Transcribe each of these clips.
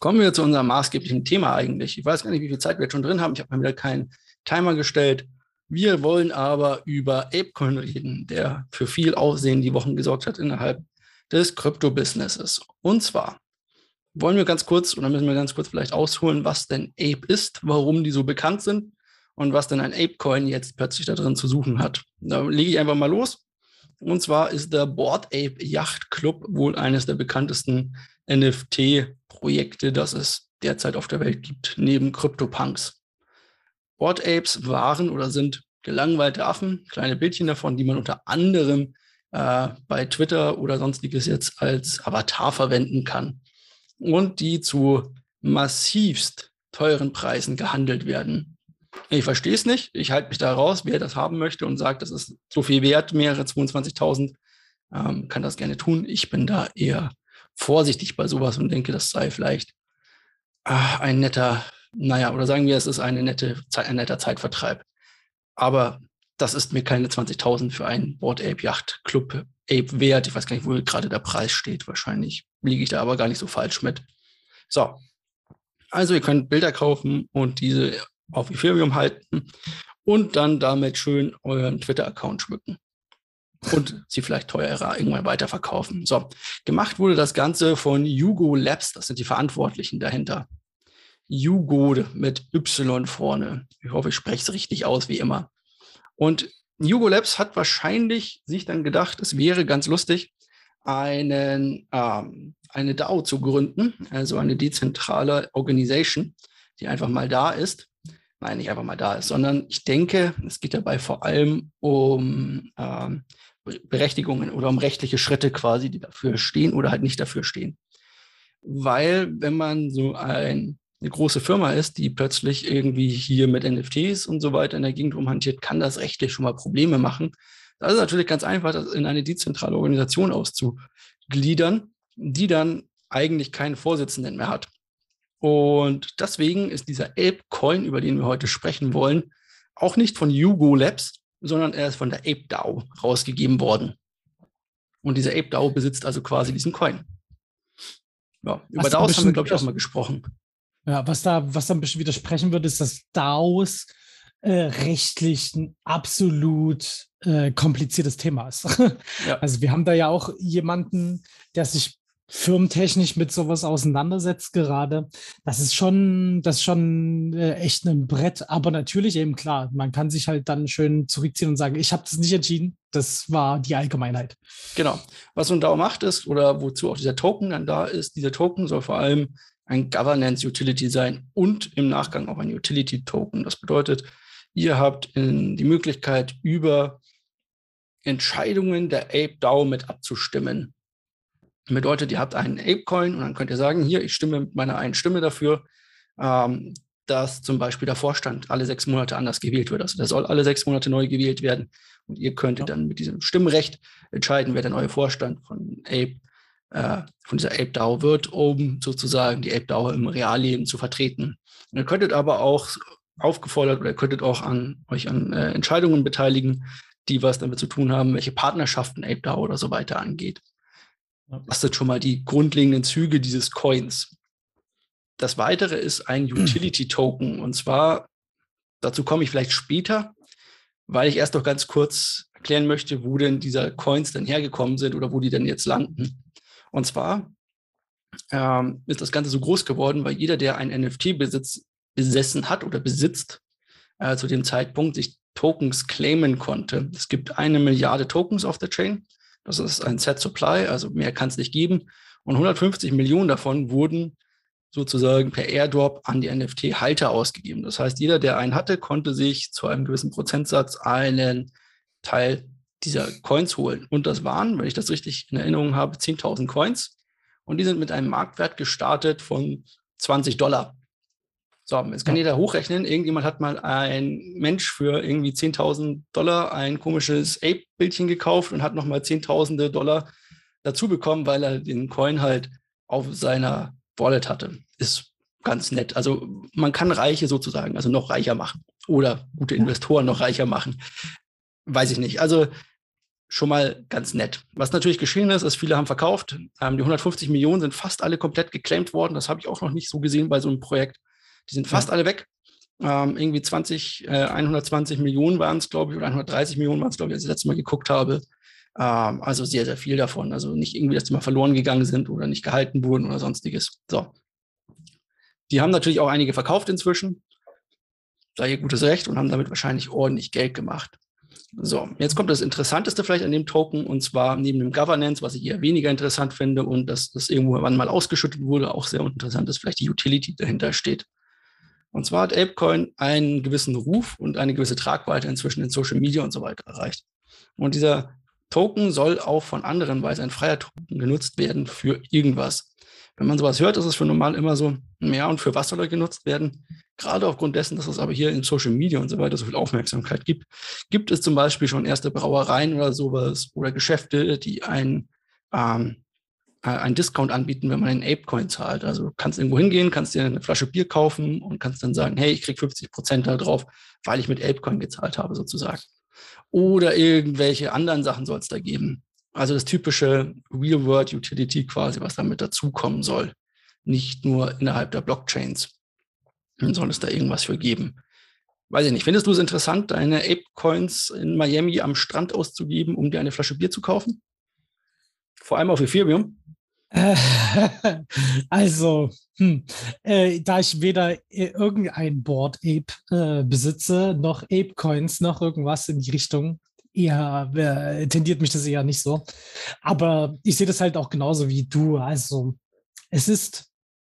kommen wir zu unserem maßgeblichen Thema eigentlich. Ich weiß gar nicht, wie viel Zeit wir jetzt schon drin haben. Ich habe mal wieder keinen Timer gestellt. Wir wollen aber über ApeCoin reden, der für viel Aufsehen die Wochen gesorgt hat innerhalb des Krypto-Businesses. Und zwar wollen wir ganz kurz, oder müssen wir ganz kurz vielleicht ausholen, was denn Ape ist, warum die so bekannt sind und was denn ein Ape-Coin jetzt plötzlich da drin zu suchen hat. Da lege ich einfach mal los. Und zwar ist der Board Ape Yacht Club wohl eines der bekanntesten NFT-Projekte, das es derzeit auf der Welt gibt, neben CryptoPunks. Board Apes waren oder sind gelangweilte Affen, kleine Bildchen davon, die man unter anderem äh, bei Twitter oder sonstiges jetzt als Avatar verwenden kann und die zu massivst teuren Preisen gehandelt werden. Ich verstehe es nicht. Ich halte mich da raus. Wer das haben möchte und sagt, das ist so viel wert, mehrere 22.000, ähm, kann das gerne tun. Ich bin da eher vorsichtig bei sowas und denke, das sei vielleicht äh, ein netter, naja, oder sagen wir, es ist eine nette, ein netter Zeitvertreib. Aber das ist mir keine 20.000 für einen Board Ape Yacht Club Ape wert. Ich weiß gar nicht, wo gerade der Preis steht. Wahrscheinlich liege ich da aber gar nicht so falsch mit. So. Also ihr könnt Bilder kaufen und diese auf Ethereum halten und dann damit schön euren Twitter-Account schmücken. Und sie vielleicht teurer irgendwann weiterverkaufen. So, gemacht wurde das Ganze von Hugo Labs, das sind die Verantwortlichen dahinter. Hugo mit Y vorne. Ich hoffe, ich spreche es richtig aus, wie immer. Und Hugo Labs hat wahrscheinlich sich dann gedacht, es wäre ganz lustig, einen, ähm, eine DAO zu gründen, also eine dezentrale Organisation, die einfach mal da ist nein, nicht einfach mal da ist, sondern ich denke, es geht dabei vor allem um ähm, Berechtigungen oder um rechtliche Schritte quasi, die dafür stehen oder halt nicht dafür stehen. Weil wenn man so ein, eine große Firma ist, die plötzlich irgendwie hier mit NFTs und so weiter in der Gegend rumhantiert, kann das rechtlich schon mal Probleme machen. Das ist natürlich ganz einfach, das in eine dezentrale Organisation auszugliedern, die dann eigentlich keinen Vorsitzenden mehr hat. Und deswegen ist dieser Ape-Coin, über den wir heute sprechen wollen, auch nicht von Hugo Labs, sondern er ist von der Ape DAO rausgegeben worden. Und dieser Ape DAO besitzt also quasi diesen Coin. Ja, über was DAOs haben wir, glaube ich, auch mal gesprochen. Ja, was da, was da ein bisschen widersprechen würde, ist, dass DAOs äh, rechtlich ein absolut äh, kompliziertes Thema ist. Ja. Also wir haben da ja auch jemanden, der sich firmentechnisch mit sowas auseinandersetzt gerade. Das ist schon, das ist schon äh, echt ein Brett. Aber natürlich eben klar, man kann sich halt dann schön zurückziehen und sagen, ich habe das nicht entschieden. Das war die Allgemeinheit. Genau. Was ein DAO macht ist, oder wozu auch dieser Token dann da ist, dieser Token soll vor allem ein Governance Utility sein und im Nachgang auch ein Utility Token. Das bedeutet, ihr habt die Möglichkeit, über Entscheidungen der Ape DAO mit abzustimmen. Bedeutet, ihr habt einen Apecoin und dann könnt ihr sagen, hier, ich stimme mit meiner einen Stimme dafür, ähm, dass zum Beispiel der Vorstand alle sechs Monate anders gewählt wird. Also der soll alle sechs Monate neu gewählt werden. Und ihr könntet ja. dann mit diesem Stimmrecht entscheiden, wer der neue Vorstand von Ape, äh, von dieser Ape DAO wird, um sozusagen die Ape DAO im Realleben zu vertreten. Und ihr könntet aber auch aufgefordert oder ihr könntet auch an euch an äh, Entscheidungen beteiligen, die was damit zu tun haben, welche Partnerschaften Ape DAO oder so weiter angeht. Das sind schon mal die grundlegenden Züge dieses Coins. Das weitere ist ein Utility Token. Und zwar, dazu komme ich vielleicht später, weil ich erst noch ganz kurz erklären möchte, wo denn diese Coins dann hergekommen sind oder wo die denn jetzt landen. Und zwar ähm, ist das Ganze so groß geworden, weil jeder, der ein NFT besitz, besessen hat oder besitzt, äh, zu dem Zeitpunkt sich Tokens claimen konnte. Es gibt eine Milliarde Tokens auf der Chain das ist ein Set Supply, also mehr kann es nicht geben. Und 150 Millionen davon wurden sozusagen per Airdrop an die NFT-Halter ausgegeben. Das heißt, jeder, der einen hatte, konnte sich zu einem gewissen Prozentsatz einen Teil dieser Coins holen. Und das waren, wenn ich das richtig in Erinnerung habe, 10.000 Coins. Und die sind mit einem Marktwert gestartet von 20 Dollar. So, jetzt kann jeder hochrechnen. Irgendjemand hat mal ein Mensch für irgendwie 10.000 Dollar ein komisches Ape-Bildchen gekauft und hat nochmal Zehntausende Dollar dazu bekommen, weil er den Coin halt auf seiner Wallet hatte. Ist ganz nett. Also man kann Reiche sozusagen, also noch reicher machen oder gute Investoren noch reicher machen. Weiß ich nicht. Also schon mal ganz nett. Was natürlich geschehen ist, ist, viele haben verkauft. Ähm, die 150 Millionen sind fast alle komplett geclaimed worden. Das habe ich auch noch nicht so gesehen bei so einem Projekt. Die sind fast ja. alle weg. Ähm, irgendwie 20, äh, 120 Millionen waren es, glaube ich, oder 130 Millionen waren es, glaube ich, als ich das letzte Mal geguckt habe. Ähm, also sehr, sehr viel davon. Also nicht irgendwie, dass die mal verloren gegangen sind oder nicht gehalten wurden oder sonstiges. So. Die haben natürlich auch einige verkauft inzwischen. Sei ihr gutes Recht und haben damit wahrscheinlich ordentlich Geld gemacht. So, jetzt kommt das Interessanteste vielleicht an dem Token und zwar neben dem Governance, was ich eher weniger interessant finde und dass das irgendwann mal ausgeschüttet wurde, auch sehr interessant ist, vielleicht die Utility dahinter steht. Und zwar hat Apecoin einen gewissen Ruf und eine gewisse Tragweite inzwischen in Social Media und so weiter erreicht. Und dieser Token soll auch von anderen, weil es ein freier Token genutzt werden für irgendwas. Wenn man sowas hört, ist es für normal immer so, ja, und für was soll er genutzt werden? Gerade aufgrund dessen, dass es aber hier in Social Media und so weiter so viel Aufmerksamkeit gibt, gibt es zum Beispiel schon erste Brauereien oder sowas oder Geschäfte, die ein, ähm, äh, einen Discount anbieten, wenn man einen Apecoin zahlt. Also du kannst irgendwo hingehen, kannst dir eine Flasche Bier kaufen und kannst dann sagen, hey, ich krieg 50 Prozent da drauf, weil ich mit Apecoin gezahlt habe, sozusagen oder irgendwelche anderen Sachen soll es da geben. Also das typische Real-World-Utility quasi, was damit dazukommen soll. Nicht nur innerhalb der Blockchains. Dann soll es da irgendwas für geben. Weiß ich nicht. Findest du es interessant, deine Ape-Coins in Miami am Strand auszugeben, um dir eine Flasche Bier zu kaufen? Vor allem auf Ethereum? also, hm, äh, da ich weder äh, irgendein Board Ape äh, besitze, noch Ape Coins, noch irgendwas in die Richtung, eher äh, tendiert mich das eher nicht so. Aber ich sehe das halt auch genauso wie du. Also, es ist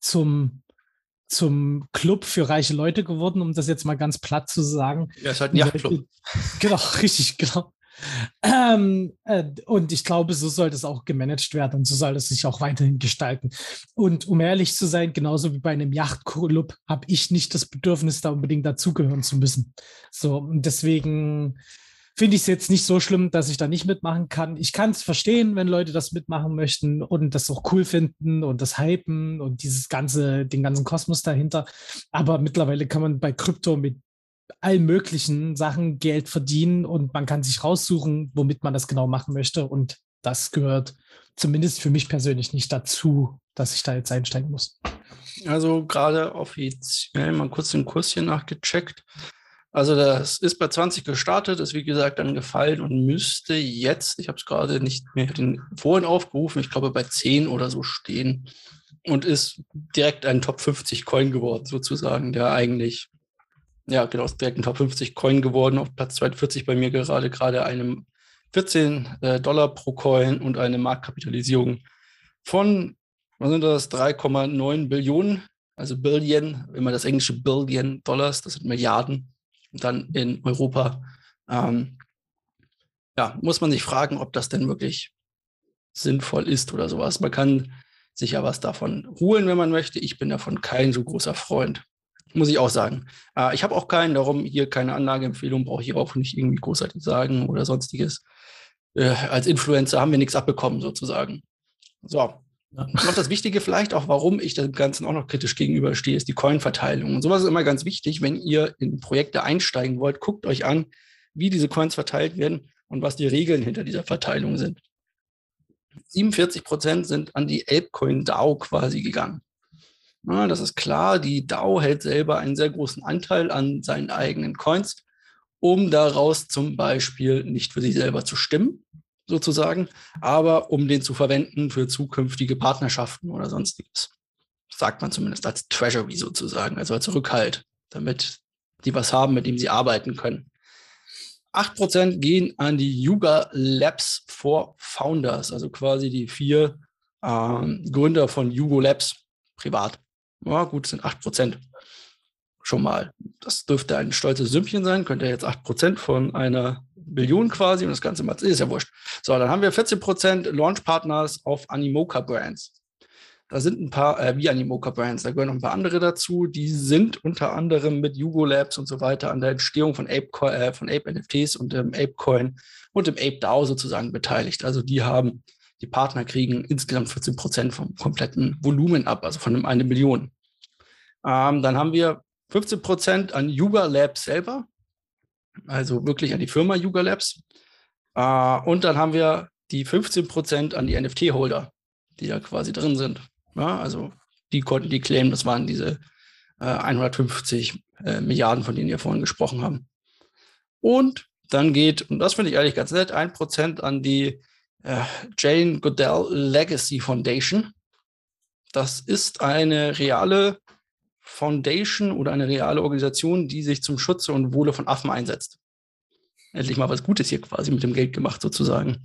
zum zum Club für reiche Leute geworden, um das jetzt mal ganz platt zu sagen. Ja, ist halt ein Yachtclub. Genau, richtig, genau. Ähm, äh, und ich glaube, so soll das auch gemanagt werden und so soll es sich auch weiterhin gestalten. Und um ehrlich zu sein, genauso wie bei einem Yachtclub, habe ich nicht das Bedürfnis, da unbedingt dazugehören zu müssen. So, deswegen finde ich es jetzt nicht so schlimm, dass ich da nicht mitmachen kann. Ich kann es verstehen, wenn Leute das mitmachen möchten und das auch cool finden und das hypen und dieses ganze, den ganzen Kosmos dahinter. Aber mittlerweile kann man bei Krypto mit allen möglichen Sachen Geld verdienen und man kann sich raussuchen, womit man das genau machen möchte. Und das gehört zumindest für mich persönlich nicht dazu, dass ich da jetzt einsteigen muss. Also gerade offiziell mal kurz den Kurs hier nachgecheckt. Also das ist bei 20 gestartet, ist wie gesagt dann gefallen und müsste jetzt, ich habe es gerade nicht mehr den vorhin aufgerufen, ich glaube bei 10 oder so stehen und ist direkt ein Top 50 Coin geworden sozusagen, der eigentlich ja, genau, ist direkt ein Top 50 Coin geworden, auf Platz 42 bei mir gerade, gerade einem 14 äh, Dollar pro Coin und eine Marktkapitalisierung von, was sind das, 3,9 Billionen, also Billion, man das englische Billion Dollars, das sind Milliarden, dann in Europa. Ähm, ja, muss man sich fragen, ob das denn wirklich sinnvoll ist oder sowas. Man kann sich ja was davon holen, wenn man möchte. Ich bin davon kein so großer Freund muss ich auch sagen. Äh, ich habe auch keinen, darum hier keine Anlageempfehlung, brauche ich auch nicht irgendwie großartig sagen oder sonstiges. Äh, als Influencer haben wir nichts abbekommen, sozusagen. So. Ja. Noch das Wichtige vielleicht auch, warum ich dem Ganzen auch noch kritisch gegenüberstehe, ist die Coin-Verteilung. Und sowas ist immer ganz wichtig, wenn ihr in Projekte einsteigen wollt, guckt euch an, wie diese Coins verteilt werden und was die Regeln hinter dieser Verteilung sind. 47 Prozent sind an die Apecoin DAO quasi gegangen. Ja, das ist klar, die DAO hält selber einen sehr großen Anteil an seinen eigenen Coins, um daraus zum Beispiel nicht für sich selber zu stimmen, sozusagen, aber um den zu verwenden für zukünftige Partnerschaften oder sonstiges. Sagt man zumindest als Treasury sozusagen, also als Rückhalt, damit die was haben, mit dem sie arbeiten können. 8% gehen an die Yuga Labs for Founders, also quasi die vier ähm, Gründer von Yugo Labs privat ja, gut, sind 8 Prozent schon mal. Das dürfte ein stolzes Sümmchen sein, könnte ja jetzt 8 Prozent von einer Billion quasi und das Ganze mal, ist ja wurscht. So, dann haben wir 14 Prozent Launch-Partners auf Animoca Brands. Da sind ein paar, äh, wie Animoca Brands, da gehören noch ein paar andere dazu. Die sind unter anderem mit Yugo Labs und so weiter an der Entstehung von Ape, äh, von Ape NFTs und dem Ape Coin und dem Ape DAO sozusagen beteiligt. Also die haben die Partner kriegen insgesamt 14 Prozent vom kompletten Volumen ab, also von einem eine Million. Ähm, dann haben wir 15 Prozent an Yuga Labs selber, also wirklich an die Firma Yuga Labs. Äh, und dann haben wir die 15% an die NFT-Holder, die da quasi drin sind. Ja, also die konnten die claimen, das waren diese äh, 150 äh, Milliarden, von denen wir vorhin gesprochen haben. Und dann geht, und das finde ich ehrlich ganz nett, 1% an die äh, Jane Goodell Legacy Foundation. Das ist eine reale Foundation oder eine reale Organisation, die sich zum Schutze und Wohle von Affen einsetzt. Endlich mal was Gutes hier quasi mit dem Geld gemacht, sozusagen.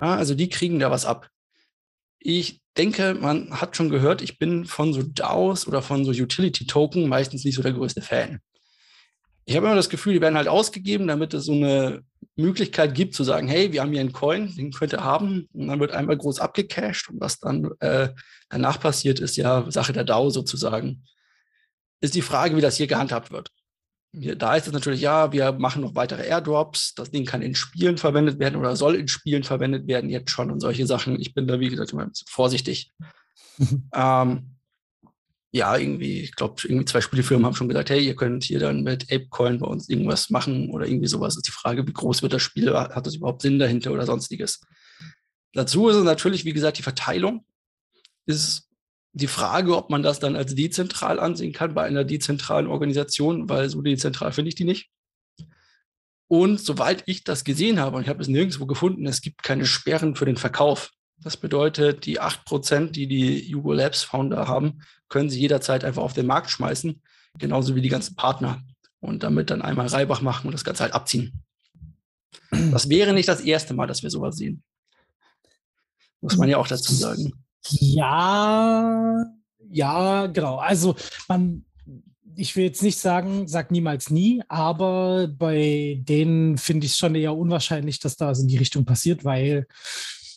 Ja, also die kriegen da was ab. Ich denke, man hat schon gehört, ich bin von so DAOs oder von so Utility-Token meistens nicht so der größte Fan. Ich habe immer das Gefühl, die werden halt ausgegeben, damit es so eine Möglichkeit gibt zu sagen, hey, wir haben hier einen Coin, den könnt ihr haben. Und dann wird einmal groß abgecashed und was dann äh, danach passiert, ist ja Sache der DAO sozusagen. Ist die Frage, wie das hier gehandhabt wird. Hier, da ist es natürlich, ja, wir machen noch weitere Airdrops. Das Ding kann in Spielen verwendet werden oder soll in Spielen verwendet werden, jetzt schon und solche Sachen. Ich bin da, wie gesagt, immer vorsichtig. ähm, ja, irgendwie, ich glaube, irgendwie zwei Spielefirmen haben schon gesagt, hey, ihr könnt hier dann mit ApeCoin bei uns irgendwas machen oder irgendwie sowas. Ist die Frage, wie groß wird das Spiel? Hat das überhaupt Sinn dahinter oder sonstiges? Dazu ist es natürlich, wie gesagt, die Verteilung. Ist die Frage, ob man das dann als dezentral ansehen kann bei einer dezentralen Organisation, weil so dezentral finde ich die nicht. Und soweit ich das gesehen habe, und ich habe es nirgendwo gefunden, es gibt keine Sperren für den Verkauf. Das bedeutet, die 8%, die die Hugo Labs Founder haben, können sie jederzeit einfach auf den Markt schmeißen, genauso wie die ganzen Partner. Und damit dann einmal Reibach machen und das Ganze halt abziehen. Das wäre nicht das erste Mal, dass wir sowas sehen. Muss man ja auch dazu sagen. Ja, ja, genau. Also man, ich will jetzt nicht sagen, sag niemals nie, aber bei denen finde ich es schon eher unwahrscheinlich, dass da was in die Richtung passiert, weil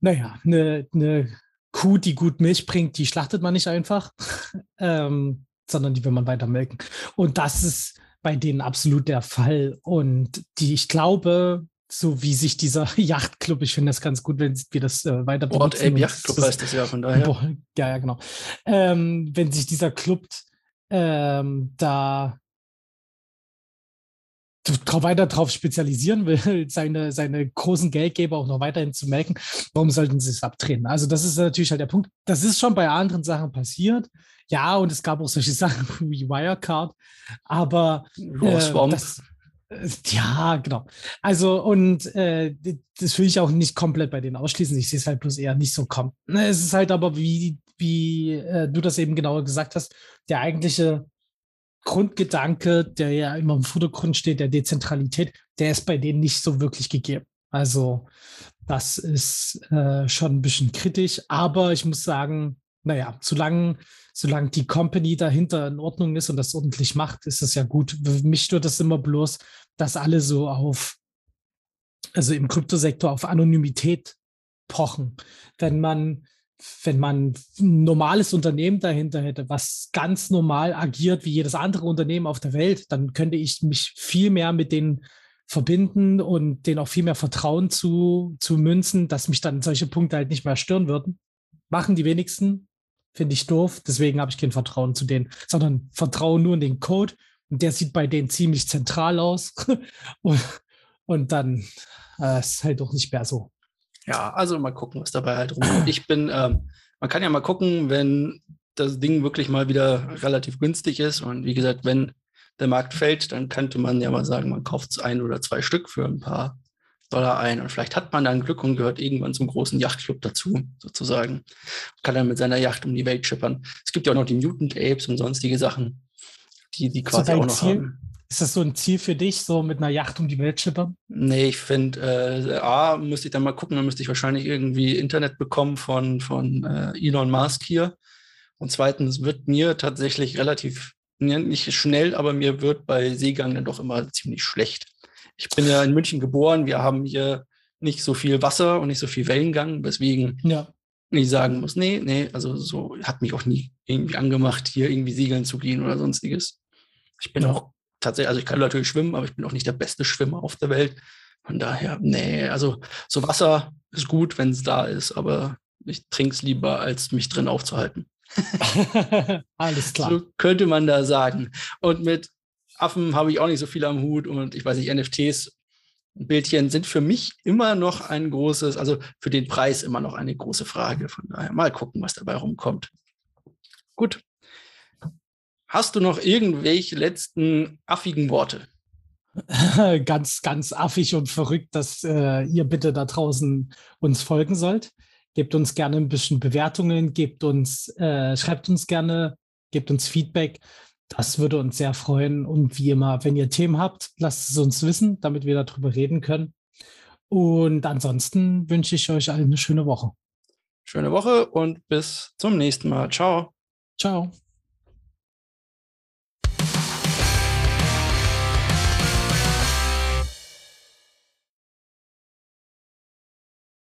naja, eine, eine Kuh, die gut Milch bringt, die schlachtet man nicht einfach, ähm, sondern die will man weiter melken. Und das ist bei denen absolut der Fall. Und die, ich glaube, so wie sich dieser Yachtclub, ich finde das ganz gut, wenn wir das äh, weiter Board Ape Yachtclub heißt das ja von daher. Boah, ja, ja, genau. Ähm, wenn sich dieser Club ähm, da weiter darauf spezialisieren will, seine, seine großen Geldgeber auch noch weiterhin zu melken, warum sollten sie es abtreten? Also das ist natürlich halt der Punkt. Das ist schon bei anderen Sachen passiert. Ja, und es gab auch solche Sachen wie Wirecard, aber äh, das, äh, ja, genau. Also, und äh, das will ich auch nicht komplett bei denen ausschließen. Ich sehe es halt bloß eher nicht so kommen. Ne, es ist halt aber, wie, wie äh, du das eben genauer gesagt hast, der eigentliche Grundgedanke, der ja immer im Vordergrund steht, der Dezentralität, der ist bei denen nicht so wirklich gegeben. Also das ist äh, schon ein bisschen kritisch, aber ich muss sagen, naja, solange, solange die Company dahinter in Ordnung ist und das ordentlich macht, ist das ja gut. Mich stört das immer bloß, dass alle so auf, also im Kryptosektor auf Anonymität pochen. Wenn man wenn man ein normales Unternehmen dahinter hätte, was ganz normal agiert wie jedes andere Unternehmen auf der Welt, dann könnte ich mich viel mehr mit denen verbinden und denen auch viel mehr Vertrauen zu, zu münzen, dass mich dann solche Punkte halt nicht mehr stören würden. Machen die wenigsten, finde ich doof. Deswegen habe ich kein Vertrauen zu denen, sondern Vertrauen nur in den Code. Und der sieht bei denen ziemlich zentral aus. und, und dann äh, ist halt auch nicht mehr so. Ja, also mal gucken, was dabei halt rumkommt. Ich bin, ähm, man kann ja mal gucken, wenn das Ding wirklich mal wieder relativ günstig ist und wie gesagt, wenn der Markt fällt, dann könnte man ja mal sagen, man kauft ein oder zwei Stück für ein paar Dollar ein und vielleicht hat man dann Glück und gehört irgendwann zum großen Yachtclub dazu, sozusagen. Kann dann mit seiner Yacht um die Welt schippern. Es gibt ja auch noch die Mutant Apes und sonstige Sachen, die die quasi auch noch Ziel? haben. Ist das so ein Ziel für dich, so mit einer Yacht um die Welt schippern? Nee, ich finde, äh, A, müsste ich dann mal gucken, dann müsste ich wahrscheinlich irgendwie Internet bekommen von, von äh, Elon Musk hier. Und zweitens wird mir tatsächlich relativ, nicht schnell, aber mir wird bei Seegang dann doch immer ziemlich schlecht. Ich bin ja in München geboren, wir haben hier nicht so viel Wasser und nicht so viel Wellengang, weswegen ja. ich sagen muss, nee, nee, also so hat mich auch nie irgendwie angemacht, hier irgendwie segeln zu gehen oder sonstiges. Ich bin auch tatsächlich, also ich kann natürlich schwimmen, aber ich bin auch nicht der beste Schwimmer auf der Welt. Von daher, nee, also so Wasser ist gut, wenn es da ist, aber ich trinke es lieber, als mich drin aufzuhalten. Alles klar. So könnte man da sagen. Und mit Affen habe ich auch nicht so viel am Hut und ich weiß nicht, NFTs Bildchen sind für mich immer noch ein großes, also für den Preis immer noch eine große Frage. Von daher mal gucken, was dabei rumkommt. Gut. Hast du noch irgendwelche letzten affigen Worte? ganz, ganz affig und verrückt, dass äh, ihr bitte da draußen uns folgen sollt. Gebt uns gerne ein bisschen Bewertungen, gebt uns, äh, schreibt uns gerne, gebt uns Feedback. Das würde uns sehr freuen. Und wie immer, wenn ihr Themen habt, lasst es uns wissen, damit wir darüber reden können. Und ansonsten wünsche ich euch allen eine schöne Woche. Schöne Woche und bis zum nächsten Mal. Ciao. Ciao.